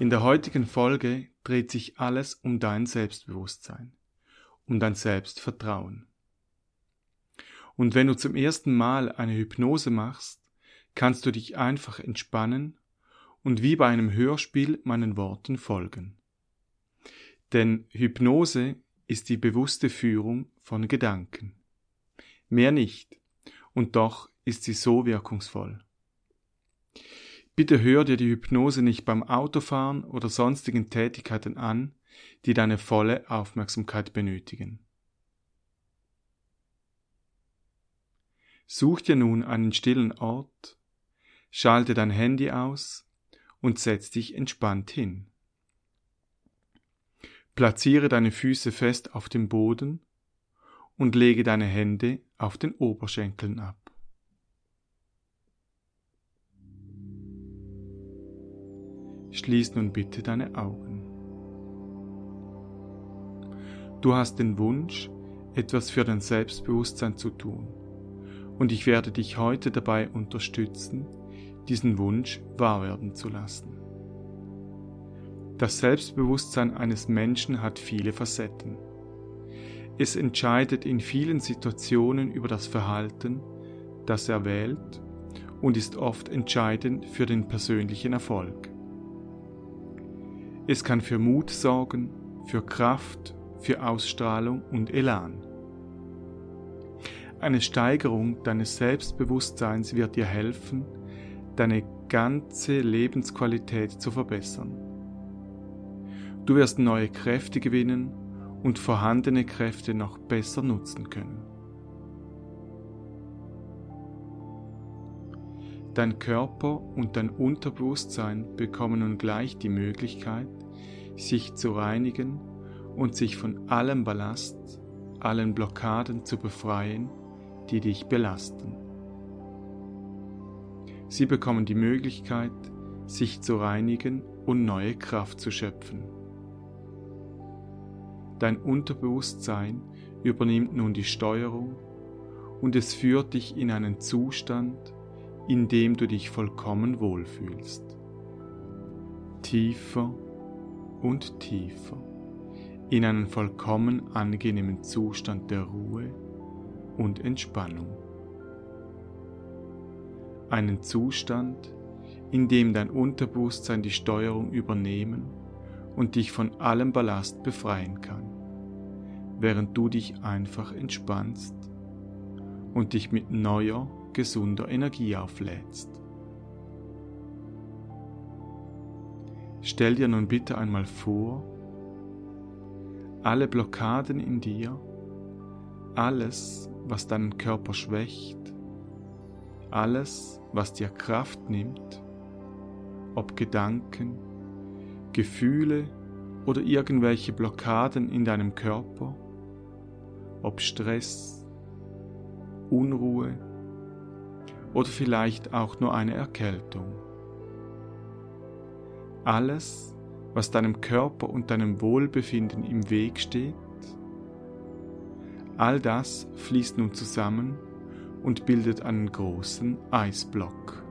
In der heutigen Folge dreht sich alles um dein Selbstbewusstsein, um dein Selbstvertrauen. Und wenn du zum ersten Mal eine Hypnose machst, kannst du dich einfach entspannen und wie bei einem Hörspiel meinen Worten folgen. Denn Hypnose ist die bewusste Führung von Gedanken. Mehr nicht, und doch ist sie so wirkungsvoll. Bitte hör dir die Hypnose nicht beim Autofahren oder sonstigen Tätigkeiten an, die deine volle Aufmerksamkeit benötigen. Such dir nun einen stillen Ort, schalte dein Handy aus und setz dich entspannt hin. Platziere deine Füße fest auf dem Boden und lege deine Hände auf den Oberschenkeln ab. Schließ nun bitte deine Augen. Du hast den Wunsch, etwas für dein Selbstbewusstsein zu tun, und ich werde dich heute dabei unterstützen, diesen Wunsch wahr werden zu lassen. Das Selbstbewusstsein eines Menschen hat viele Facetten. Es entscheidet in vielen Situationen über das Verhalten, das er wählt und ist oft entscheidend für den persönlichen Erfolg. Es kann für Mut sorgen, für Kraft, für Ausstrahlung und Elan. Eine Steigerung deines Selbstbewusstseins wird dir helfen, deine ganze Lebensqualität zu verbessern. Du wirst neue Kräfte gewinnen und vorhandene Kräfte noch besser nutzen können. Dein Körper und dein Unterbewusstsein bekommen nun gleich die Möglichkeit, sich zu reinigen und sich von allem Ballast, allen Blockaden zu befreien, die dich belasten. Sie bekommen die Möglichkeit, sich zu reinigen und neue Kraft zu schöpfen. Dein Unterbewusstsein übernimmt nun die Steuerung und es führt dich in einen Zustand, in dem du dich vollkommen wohlfühlst. Tiefer und tiefer in einen vollkommen angenehmen Zustand der Ruhe und Entspannung. Einen Zustand, in dem dein Unterbewusstsein die Steuerung übernehmen und dich von allem Ballast befreien kann, während du dich einfach entspannst und dich mit neuer, gesunder Energie auflädst. Stell dir nun bitte einmal vor, alle Blockaden in dir, alles, was deinen Körper schwächt, alles, was dir Kraft nimmt, ob Gedanken, Gefühle oder irgendwelche Blockaden in deinem Körper, ob Stress, Unruhe oder vielleicht auch nur eine Erkältung. Alles, was deinem Körper und deinem Wohlbefinden im Weg steht, all das fließt nun zusammen und bildet einen großen Eisblock.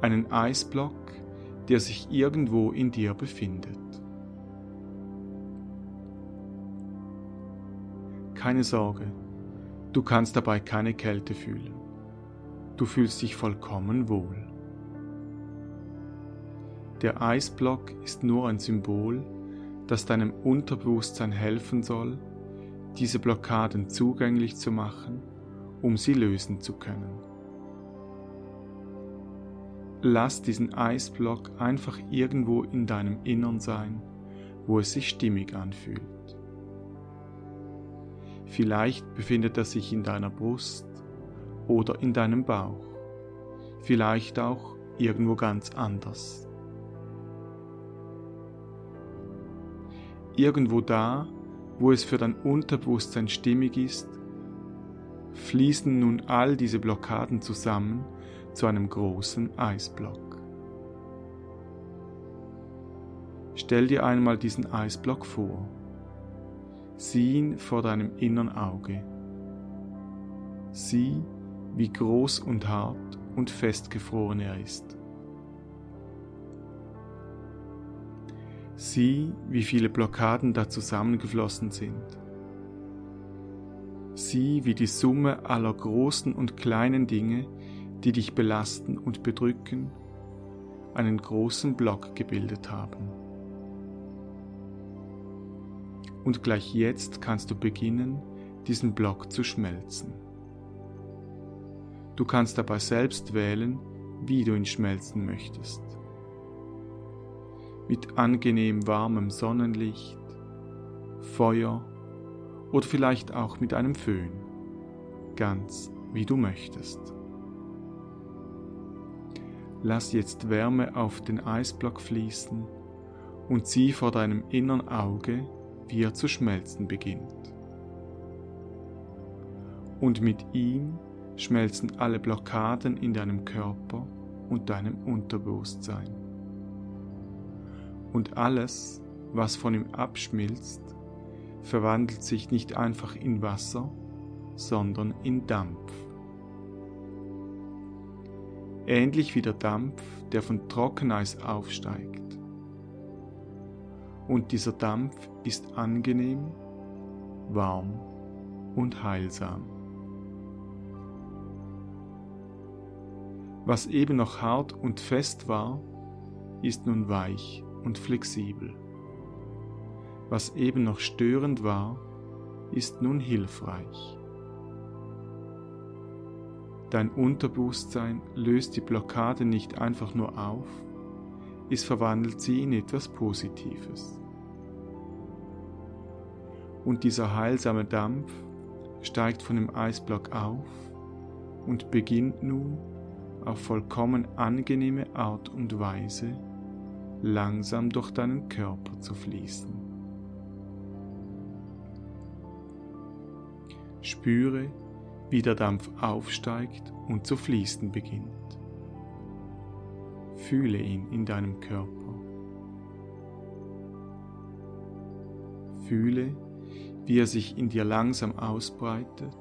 Einen Eisblock, der sich irgendwo in dir befindet. Keine Sorge, du kannst dabei keine Kälte fühlen. Du fühlst dich vollkommen wohl. Der Eisblock ist nur ein Symbol, das deinem Unterbewusstsein helfen soll, diese Blockaden zugänglich zu machen, um sie lösen zu können. Lass diesen Eisblock einfach irgendwo in deinem Innern sein, wo es sich stimmig anfühlt. Vielleicht befindet er sich in deiner Brust oder in deinem Bauch, vielleicht auch irgendwo ganz anders. Irgendwo da, wo es für dein Unterbewusstsein stimmig ist, fließen nun all diese Blockaden zusammen zu einem großen Eisblock. Stell dir einmal diesen Eisblock vor. Sieh ihn vor deinem innern Auge. Sieh, wie groß und hart und festgefroren er ist. Sieh, wie viele Blockaden da zusammengeflossen sind. Sieh, wie die Summe aller großen und kleinen Dinge, die dich belasten und bedrücken, einen großen Block gebildet haben. Und gleich jetzt kannst du beginnen, diesen Block zu schmelzen. Du kannst dabei selbst wählen, wie du ihn schmelzen möchtest. Mit angenehm warmem Sonnenlicht, Feuer oder vielleicht auch mit einem Föhn, ganz wie du möchtest. Lass jetzt Wärme auf den Eisblock fließen und sieh vor deinem innern Auge, wie er zu schmelzen beginnt. Und mit ihm schmelzen alle Blockaden in deinem Körper und deinem Unterbewusstsein. Und alles, was von ihm abschmilzt, verwandelt sich nicht einfach in Wasser, sondern in Dampf. Ähnlich wie der Dampf, der von Trockeneis aufsteigt. Und dieser Dampf ist angenehm, warm und heilsam. Was eben noch hart und fest war, ist nun weich und flexibel. Was eben noch störend war, ist nun hilfreich. Dein Unterbewusstsein löst die Blockade nicht einfach nur auf, es verwandelt sie in etwas Positives. Und dieser heilsame Dampf steigt von dem Eisblock auf und beginnt nun auf vollkommen angenehme Art und Weise langsam durch deinen Körper zu fließen. Spüre, wie der Dampf aufsteigt und zu fließen beginnt. Fühle ihn in deinem Körper. Fühle, wie er sich in dir langsam ausbreitet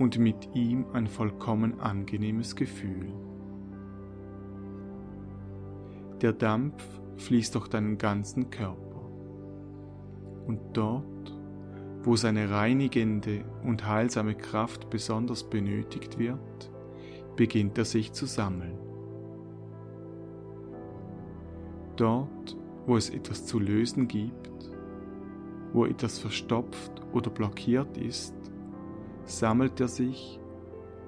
und mit ihm ein vollkommen angenehmes Gefühl. Der Dampf fließt durch deinen ganzen Körper und dort, wo seine reinigende und heilsame Kraft besonders benötigt wird, beginnt er sich zu sammeln. Dort, wo es etwas zu lösen gibt, wo etwas verstopft oder blockiert ist, sammelt er sich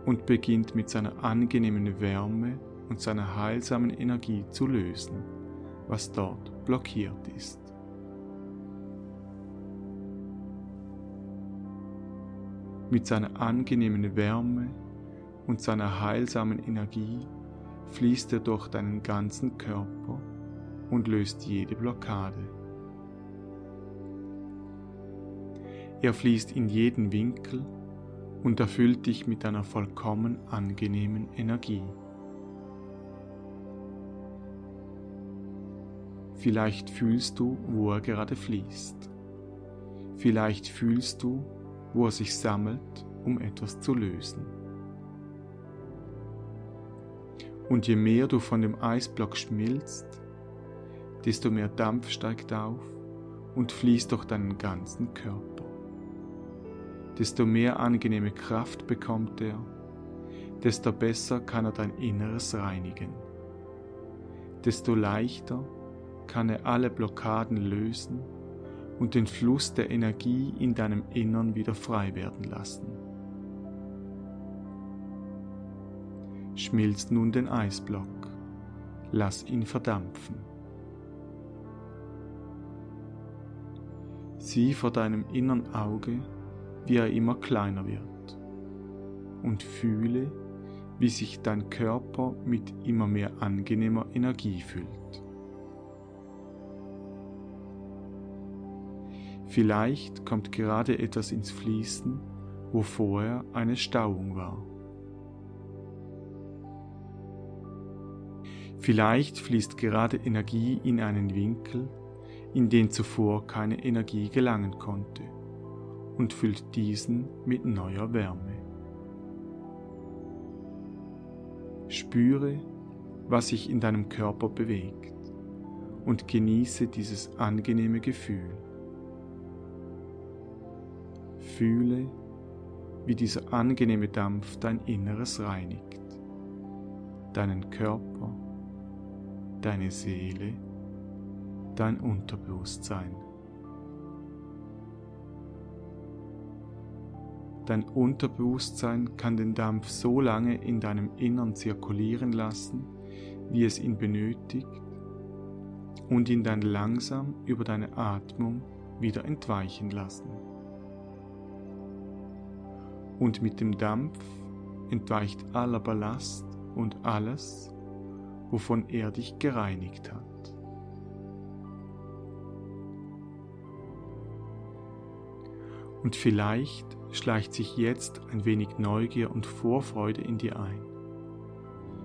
und beginnt mit seiner angenehmen Wärme und seiner heilsamen Energie zu lösen, was dort blockiert ist. Mit seiner angenehmen Wärme und seiner heilsamen Energie fließt er durch deinen ganzen Körper und löst jede Blockade. Er fließt in jeden Winkel und erfüllt dich mit einer vollkommen angenehmen Energie. Vielleicht fühlst du, wo er gerade fließt. Vielleicht fühlst du, wo er sich sammelt, um etwas zu lösen. Und je mehr du von dem Eisblock schmilzt, desto mehr Dampf steigt auf und fließt durch deinen ganzen Körper desto mehr angenehme Kraft bekommt er, desto besser kann er dein Inneres reinigen. Desto leichter kann er alle Blockaden lösen und den Fluss der Energie in deinem Innern wieder frei werden lassen. Schmilzt nun den Eisblock, lass ihn verdampfen. Sieh vor deinem innern Auge wie er immer kleiner wird. Und fühle, wie sich dein Körper mit immer mehr angenehmer Energie füllt. Vielleicht kommt gerade etwas ins Fließen, wo vorher eine Stauung war. Vielleicht fließt gerade Energie in einen Winkel, in den zuvor keine Energie gelangen konnte, und füllt diesen mit neuer Wärme. Spüre, was sich in deinem Körper bewegt und genieße dieses angenehme Gefühl. Fühle, wie dieser angenehme Dampf dein Inneres reinigt, deinen Körper, deine Seele, dein Unterbewusstsein. Dein Unterbewusstsein kann den Dampf so lange in deinem Innern zirkulieren lassen, wie es ihn benötigt, und ihn dann langsam über deine Atmung wieder entweichen lassen. Und mit dem Dampf entweicht aller Ballast und alles, wovon er dich gereinigt hat. Und vielleicht schleicht sich jetzt ein wenig Neugier und Vorfreude in dir ein.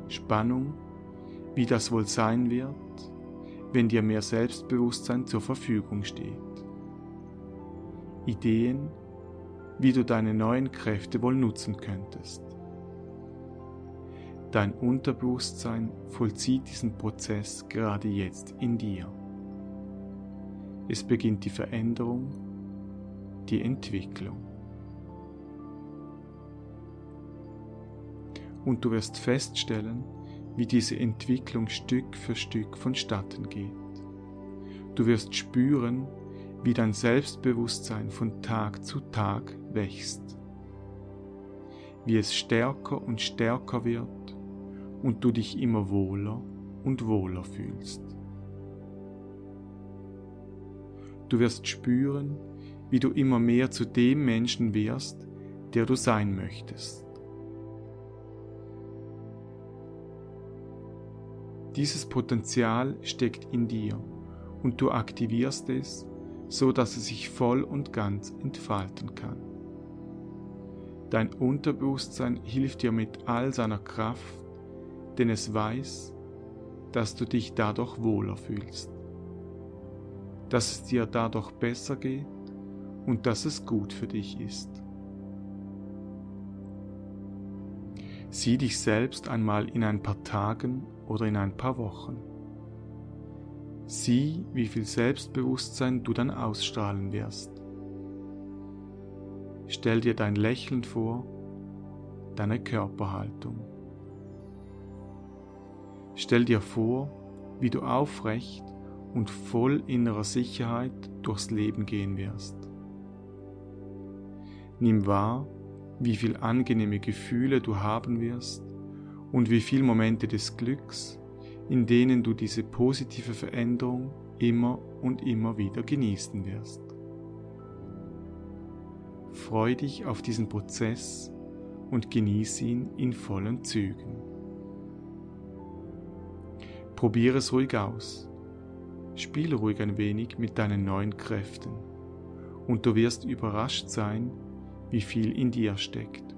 Spannung, wie das wohl sein wird, wenn dir mehr Selbstbewusstsein zur Verfügung steht. Ideen, wie du deine neuen Kräfte wohl nutzen könntest. Dein Unterbewusstsein vollzieht diesen Prozess gerade jetzt in dir. Es beginnt die Veränderung, die Entwicklung. Und du wirst feststellen, wie diese Entwicklung Stück für Stück vonstatten geht. Du wirst spüren, wie dein Selbstbewusstsein von Tag zu Tag wächst, wie es stärker und stärker wird und du dich immer wohler und wohler fühlst. Du wirst spüren, wie du immer mehr zu dem Menschen wirst, der du sein möchtest. Dieses Potenzial steckt in dir und du aktivierst es, so dass es sich voll und ganz entfalten kann. Dein Unterbewusstsein hilft dir mit all seiner Kraft, denn es weiß, dass du dich dadurch wohler fühlst, dass es dir dadurch besser geht und dass es gut für dich ist. Sieh dich selbst einmal in ein paar Tagen oder in ein paar Wochen. Sieh, wie viel Selbstbewusstsein du dann ausstrahlen wirst. Stell dir dein Lächeln vor, deine Körperhaltung. Stell dir vor, wie du aufrecht und voll innerer Sicherheit durchs Leben gehen wirst. Nimm wahr, wie viel angenehme Gefühle du haben wirst und wie viele Momente des Glücks, in denen du diese positive Veränderung immer und immer wieder genießen wirst. Freu dich auf diesen Prozess und genieß ihn in vollen Zügen. Probiere es ruhig aus. Spiele ruhig ein wenig mit deinen neuen Kräften und du wirst überrascht sein, wie viel in dir steckt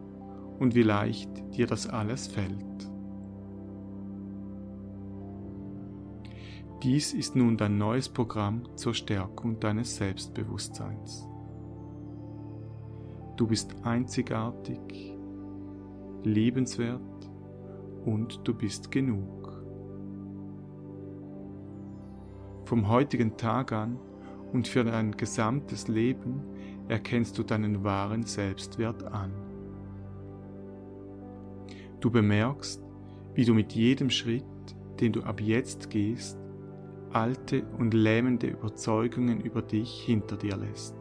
und wie leicht dir das alles fällt. Dies ist nun dein neues Programm zur Stärkung deines Selbstbewusstseins. Du bist einzigartig, liebenswert und du bist genug. Vom heutigen Tag an und für dein gesamtes Leben erkennst du deinen wahren Selbstwert an. Du bemerkst, wie du mit jedem Schritt, den du ab jetzt gehst, alte und lähmende Überzeugungen über dich hinter dir lässt.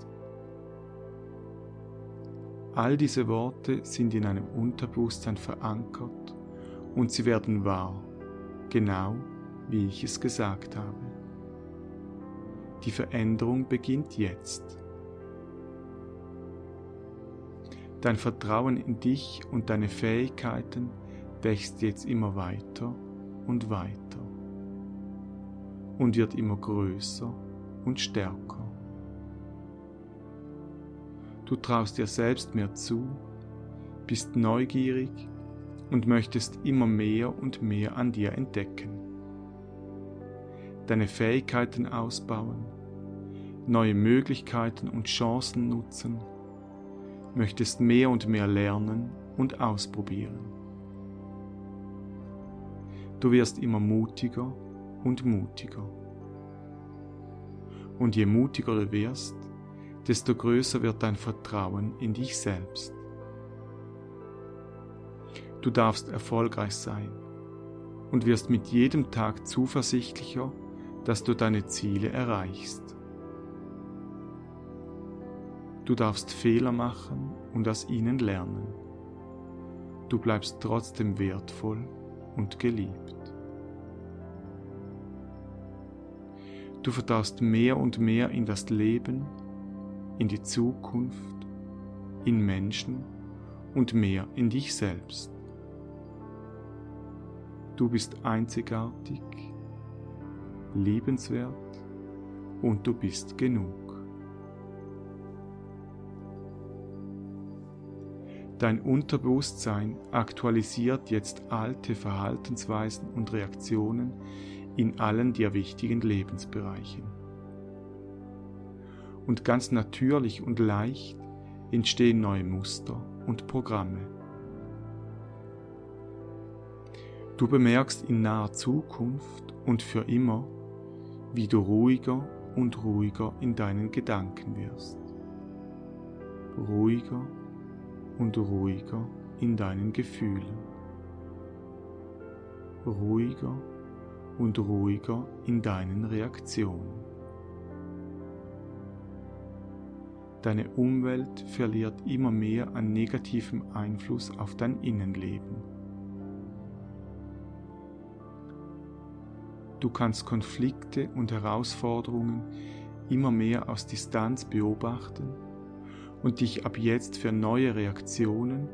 All diese Worte sind in einem Unterbewusstsein verankert und sie werden wahr, genau wie ich es gesagt habe. Die Veränderung beginnt jetzt. Dein Vertrauen in dich und deine Fähigkeiten wächst jetzt immer weiter und weiter und wird immer größer und stärker. Du traust dir selbst mehr zu, bist neugierig und möchtest immer mehr und mehr an dir entdecken. Deine Fähigkeiten ausbauen, neue Möglichkeiten und Chancen nutzen, möchtest mehr und mehr lernen und ausprobieren. Du wirst immer mutiger und mutiger. Und je mutiger du wirst, desto größer wird dein Vertrauen in dich selbst. Du darfst erfolgreich sein und wirst mit jedem Tag zuversichtlicher, dass du deine Ziele erreichst. Du darfst Fehler machen und aus ihnen lernen. Du bleibst trotzdem wertvoll und geliebt. Du vertraust mehr und mehr in das Leben, in die Zukunft, in Menschen und mehr in dich selbst. Du bist einzigartig, liebenswert und du bist genug. Dein Unterbewusstsein aktualisiert jetzt alte Verhaltensweisen und Reaktionen in allen dir wichtigen Lebensbereichen. Und ganz natürlich und leicht entstehen neue Muster und Programme. Du bemerkst in naher Zukunft und für immer, wie du ruhiger und ruhiger in deinen Gedanken wirst. Ruhiger und ruhiger in deinen Gefühlen. Ruhiger und ruhiger in deinen Reaktionen. Deine Umwelt verliert immer mehr an negativem Einfluss auf dein Innenleben. Du kannst Konflikte und Herausforderungen immer mehr aus Distanz beobachten und dich ab jetzt für neue Reaktionen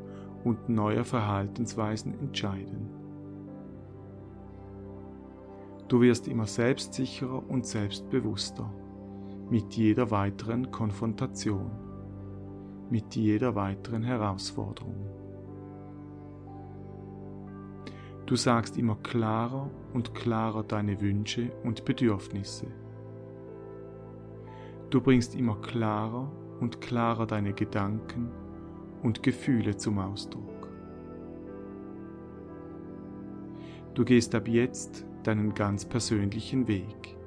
und neue Verhaltensweisen entscheiden. Du wirst immer selbstsicherer und selbstbewusster mit jeder weiteren Konfrontation, mit jeder weiteren Herausforderung. Du sagst immer klarer und klarer deine Wünsche und Bedürfnisse. Du bringst immer klarer und klarer deine Gedanken und Gefühle zum Ausdruck. Du gehst ab jetzt deinen ganz persönlichen Weg,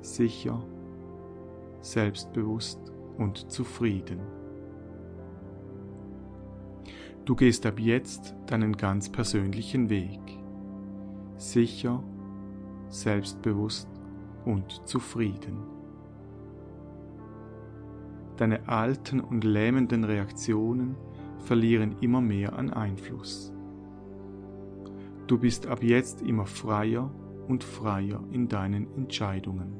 sicher, selbstbewusst und zufrieden. Du gehst ab jetzt deinen ganz persönlichen Weg, sicher, selbstbewusst und zufrieden. Deine alten und lähmenden Reaktionen verlieren immer mehr an Einfluss. Du bist ab jetzt immer freier und freier in deinen Entscheidungen.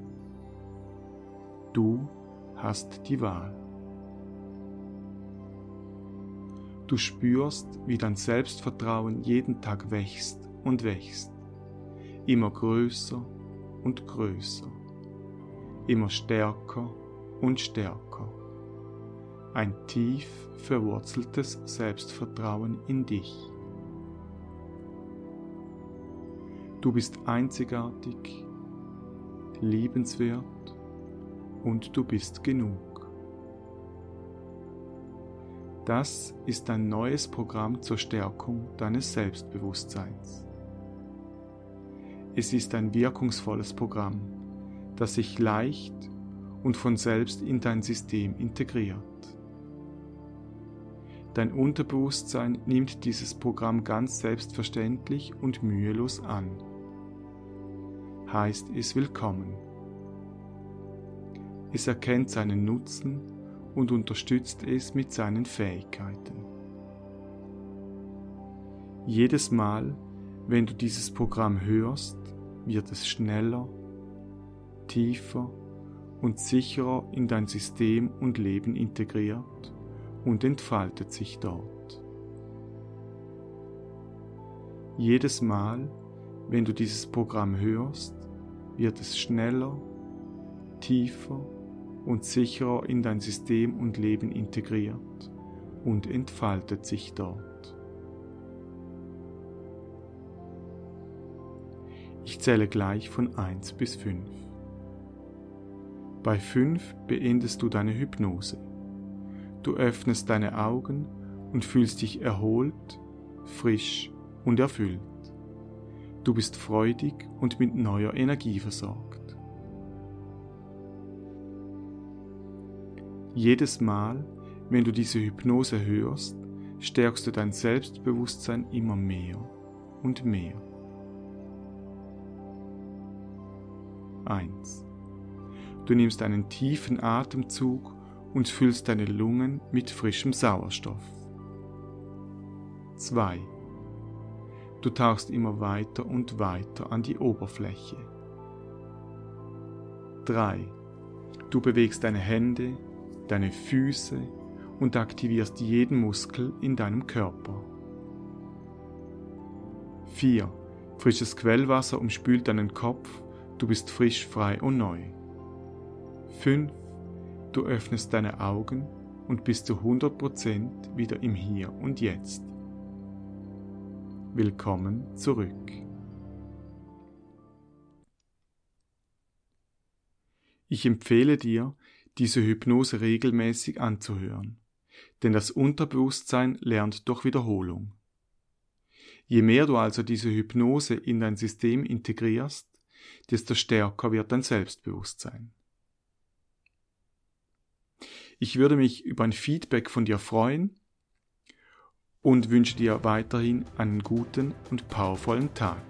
Du hast die Wahl. Du spürst, wie dein Selbstvertrauen jeden Tag wächst und wächst, immer größer und größer, immer stärker und stärker. Ein tief verwurzeltes Selbstvertrauen in dich. Du bist einzigartig, liebenswert und du bist genug. Das ist ein neues Programm zur Stärkung deines Selbstbewusstseins. Es ist ein wirkungsvolles Programm, das sich leicht und von selbst in dein System integriert. Dein Unterbewusstsein nimmt dieses Programm ganz selbstverständlich und mühelos an. Heißt es willkommen. Es erkennt seinen Nutzen und unterstützt es mit seinen Fähigkeiten. Jedes Mal, wenn du dieses Programm hörst, wird es schneller, tiefer und sicherer in dein System und Leben integriert und entfaltet sich dort. Jedes Mal, wenn du dieses Programm hörst, wird es schneller, tiefer und sicherer in dein System und Leben integriert und entfaltet sich dort. Ich zähle gleich von 1 bis 5. Bei 5 beendest du deine Hypnose. Du öffnest deine Augen und fühlst dich erholt, frisch und erfüllt. Du bist freudig und mit neuer Energie versorgt. Jedes Mal, wenn du diese Hypnose hörst, stärkst du dein Selbstbewusstsein immer mehr und mehr. 1. Du nimmst einen tiefen Atemzug und füllst deine Lungen mit frischem Sauerstoff. 2. Du tauchst immer weiter und weiter an die Oberfläche. 3. Du bewegst deine Hände, deine Füße und aktivierst jeden Muskel in deinem Körper. 4. Frisches Quellwasser umspült deinen Kopf, du bist frisch, frei und neu. 5. Du öffnest deine Augen und bist zu 100% wieder im Hier und Jetzt. Willkommen zurück. Ich empfehle dir, diese Hypnose regelmäßig anzuhören, denn das Unterbewusstsein lernt durch Wiederholung. Je mehr du also diese Hypnose in dein System integrierst, desto stärker wird dein Selbstbewusstsein. Ich würde mich über ein Feedback von dir freuen und wünsche dir weiterhin einen guten und powervollen Tag.